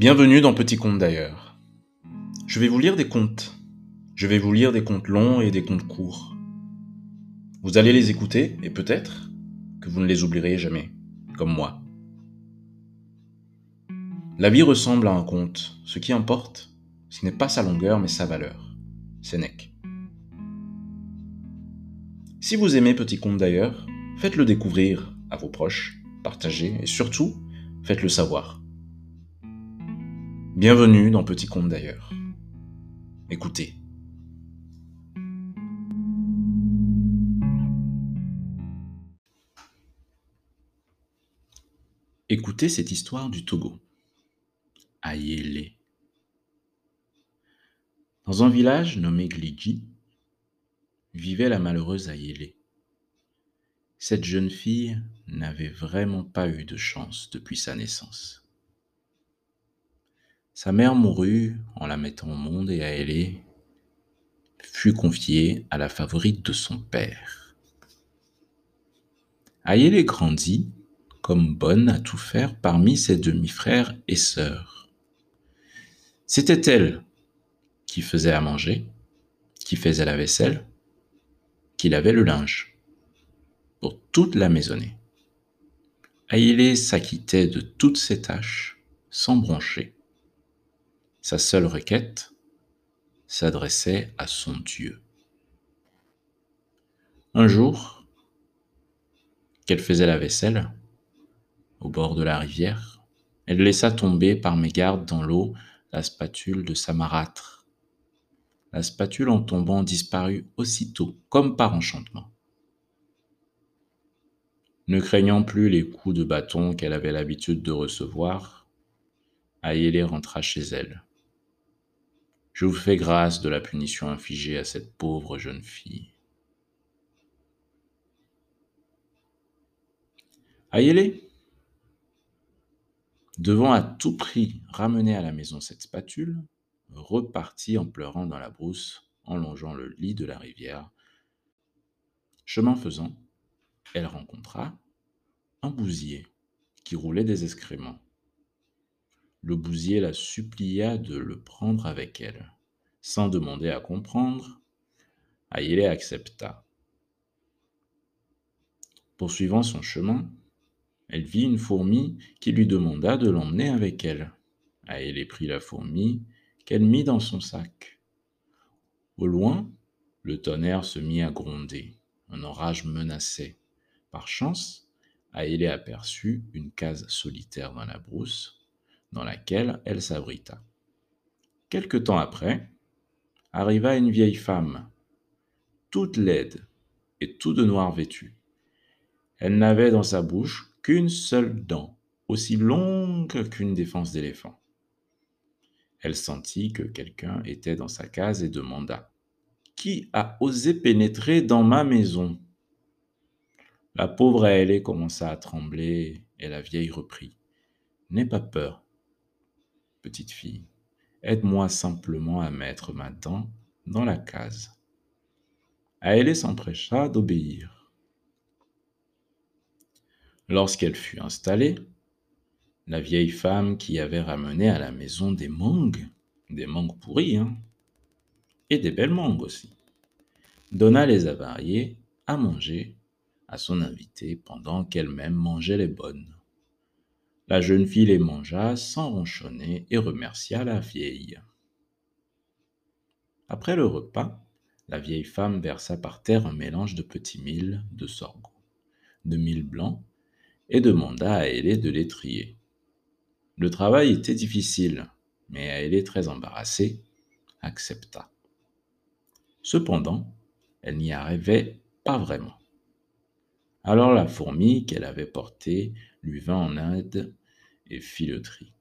Bienvenue dans Petit Conte d'ailleurs. Je vais vous lire des contes. Je vais vous lire des contes longs et des contes courts. Vous allez les écouter et peut-être que vous ne les oublierez jamais, comme moi. La vie ressemble à un conte. Ce qui importe, ce n'est pas sa longueur mais sa valeur. Sénèque. Si vous aimez Petit Conte d'ailleurs, faites-le découvrir à vos proches, partagez et surtout, faites-le savoir. Bienvenue dans Petit Conte d'ailleurs. Écoutez. Écoutez cette histoire du Togo. Ayele. Dans un village nommé Glidji, vivait la malheureuse Ayele. Cette jeune fille n'avait vraiment pas eu de chance depuis sa naissance. Sa mère mourut en la mettant au monde et elle fut confiée à la favorite de son père. Ayele grandit comme bonne à tout faire parmi ses demi-frères et sœurs. C'était elle qui faisait à manger, qui faisait la vaisselle, qui lavait le linge, pour toute la maisonnée. Ayele s'acquittait de toutes ses tâches sans broncher. Sa seule requête s'adressait à son Dieu. Un jour, qu'elle faisait la vaisselle, au bord de la rivière, elle laissa tomber par mégarde dans l'eau la spatule de sa marâtre. La spatule en tombant disparut aussitôt, comme par enchantement. Ne craignant plus les coups de bâton qu'elle avait l'habitude de recevoir, Ayélé rentra chez elle. Je vous fais grâce de la punition infligée à cette pauvre jeune fille. Ayele, devant à tout prix ramener à la maison cette spatule, repartit en pleurant dans la brousse en longeant le lit de la rivière. Chemin faisant, elle rencontra un bousier qui roulait des excréments. Le bousier la supplia de le prendre avec elle. Sans demander à comprendre, Aïlé accepta. Poursuivant son chemin, elle vit une fourmi qui lui demanda de l'emmener avec elle. Aïlé prit la fourmi qu'elle mit dans son sac. Au loin, le tonnerre se mit à gronder. Un orage menaçait. Par chance, Aïlé aperçut une case solitaire dans la brousse dans laquelle elle s'abrita. Quelque temps après, arriva une vieille femme, toute laide et tout de noir vêtue. Elle n'avait dans sa bouche qu'une seule dent, aussi longue qu'une défense d'éléphant. Elle sentit que quelqu'un était dans sa case et demanda Qui a osé pénétrer dans ma maison? La pauvre Aélée commença à trembler et la vieille reprit N'aie pas peur, petite fille, aide-moi simplement à mettre ma dent dans la case. Aélé s'empressa d'obéir. Lorsqu'elle fut installée, la vieille femme qui avait ramené à la maison des mangues, des mangues pourries, hein, et des belles mangues aussi, donna les avariés à manger à son invité pendant qu'elle-même mangeait les bonnes. La jeune fille les mangea sans ronchonner et remercia la vieille. Après le repas, la vieille femme versa par terre un mélange de petits mille, de sorgho, de mille blanc, et demanda à Aélé de les trier. Le travail était difficile, mais Aélé, très embarrassée, accepta. Cependant, elle n'y arrivait pas vraiment. Alors la fourmi qu'elle avait portée lui vint en aide et fileterie.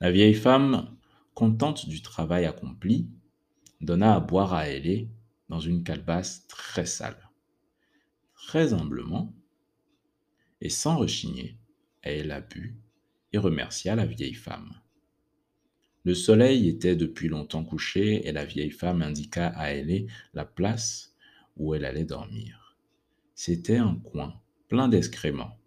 La vieille femme, contente du travail accompli, donna à boire à Aélé dans une calebasse très sale. Très humblement, et sans rechigner, elle a bu et remercia la vieille femme. Le soleil était depuis longtemps couché et la vieille femme indiqua à Aélé la place où elle allait dormir. C'était un coin plein d'excréments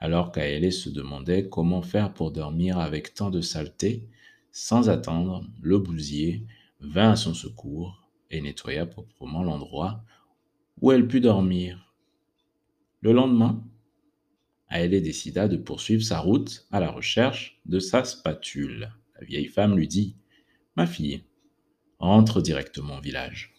Alors qu'Aélé se demandait comment faire pour dormir avec tant de saleté, sans attendre, le bousier vint à son secours et nettoya proprement l'endroit où elle put dormir. Le lendemain, Aélé décida de poursuivre sa route à la recherche de sa spatule. La vieille femme lui dit Ma fille, entre directement au village.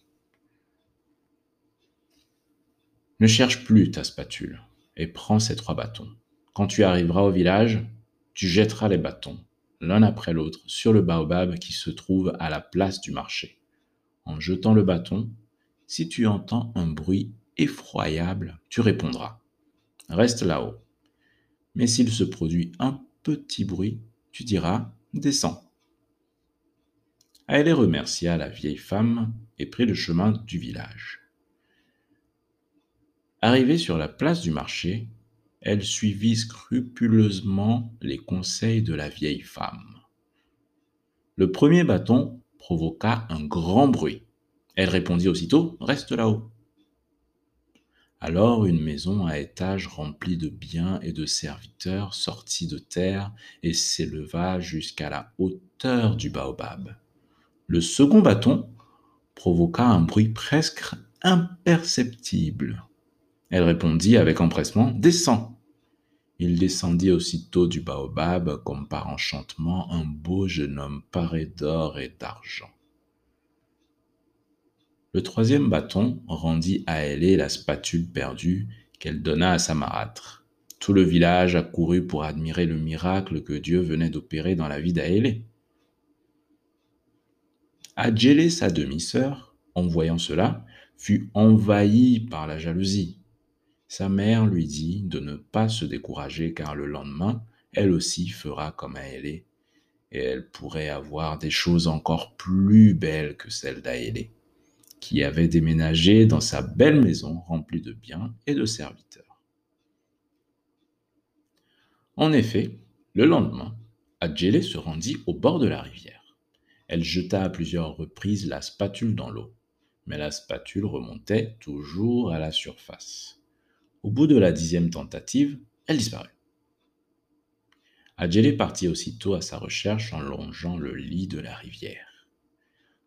Ne cherche plus ta spatule et prends ces trois bâtons. Quand tu arriveras au village, tu jetteras les bâtons, l'un après l'autre, sur le baobab qui se trouve à la place du marché. En jetant le bâton, si tu entends un bruit effroyable, tu répondras. Reste là-haut. Mais s'il se produit un petit bruit, tu diras Descends. Elle remercia la vieille femme et prit le chemin du village. Arrivée sur la place du marché, elle suivit scrupuleusement les conseils de la vieille femme. Le premier bâton provoqua un grand bruit. Elle répondit aussitôt Reste là-haut. Alors une maison à étage remplie de biens et de serviteurs sortit de terre et s'éleva jusqu'à la hauteur du baobab. Le second bâton provoqua un bruit presque imperceptible. Elle répondit avec empressement Descends. Il descendit aussitôt du baobab comme par enchantement un beau jeune homme paré d'or et d'argent. Le troisième bâton rendit à Aélé la spatule perdue qu'elle donna à sa marâtre. Tout le village accourut pour admirer le miracle que Dieu venait d'opérer dans la vie d'Aélé. Adjélé, sa demi-sœur, en voyant cela, fut envahie par la jalousie. Sa mère lui dit de ne pas se décourager car le lendemain, elle aussi fera comme Aélé, et elle pourrait avoir des choses encore plus belles que celles d'Aélé, qui avait déménagé dans sa belle maison remplie de biens et de serviteurs. En effet, le lendemain, Adjélé se rendit au bord de la rivière. Elle jeta à plusieurs reprises la spatule dans l'eau, mais la spatule remontait toujours à la surface. Au bout de la dixième tentative, elle disparut. Adjélé partit aussitôt à sa recherche en longeant le lit de la rivière.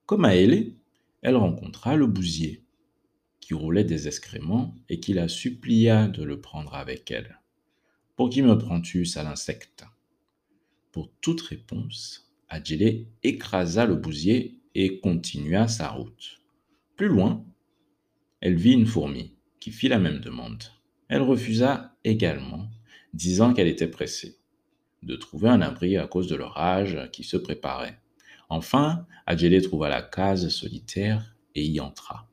Comme à Hélé, elle rencontra le bousier, qui roulait des excréments et qui la supplia de le prendre avec elle. Pour qui me prends-tu, sale insecte? Pour toute réponse, Adjélé écrasa le bousier et continua sa route. Plus loin, elle vit une fourmi qui fit la même demande. Elle refusa également, disant qu'elle était pressée de trouver un abri à cause de l'orage qui se préparait. Enfin, Adjélé trouva la case solitaire et y entra.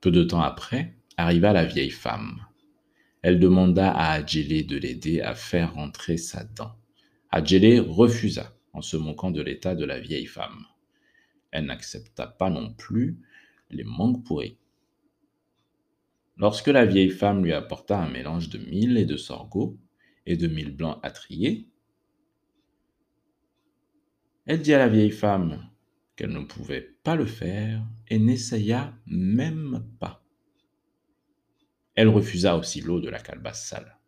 Peu de temps après, arriva la vieille femme. Elle demanda à Adjélé de l'aider à faire rentrer sa dent. Adjélé refusa en se moquant de l'état de la vieille femme. Elle n'accepta pas non plus les mangues pourries. Lorsque la vieille femme lui apporta un mélange de mil et de sorgho et de mil blanc à trier, elle dit à la vieille femme qu'elle ne pouvait pas le faire et n'essaya même pas. Elle refusa aussi l'eau de la calebasse sale.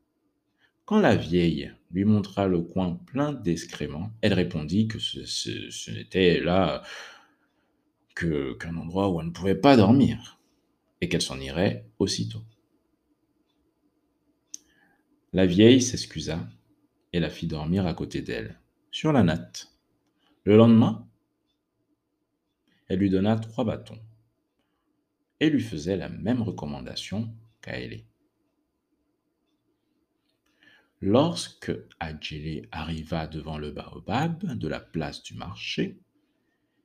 Quand la vieille lui montra le coin plein d'excréments, elle répondit que ce, n'était là qu'un endroit où elle ne pouvait pas dormir, et qu'elle s'en irait aussitôt. La vieille s'excusa et la fit dormir à côté d'elle, sur la natte. Le lendemain, elle lui donna trois bâtons et lui faisait la même recommandation qu'à elle. Lorsque Adjélé arriva devant le baobab de la place du marché,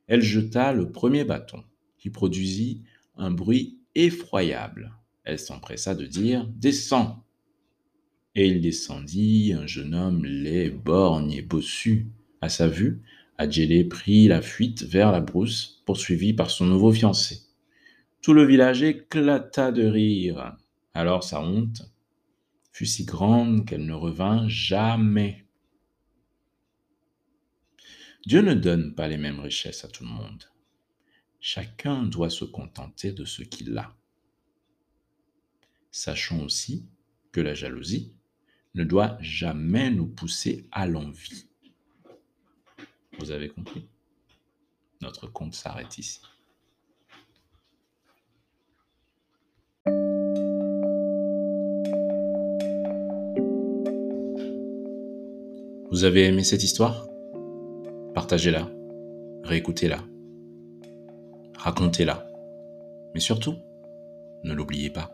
elle jeta le premier bâton, qui produisit un bruit effroyable. Elle s'empressa de dire Descends Et il descendit, un jeune homme laid, borgne et bossu. À sa vue, Adjélé prit la fuite vers la brousse, poursuivi par son nouveau fiancé. Tout le village éclata de rire. Alors sa honte fut si grande qu'elle ne revint jamais. Dieu ne donne pas les mêmes richesses à tout le monde. Chacun doit se contenter de ce qu'il a. Sachons aussi que la jalousie ne doit jamais nous pousser à l'envie. Vous avez compris? Notre compte s'arrête ici. Vous avez aimé cette histoire? Partagez-la, réécoutez-la, racontez-la. Mais surtout, ne l'oubliez pas.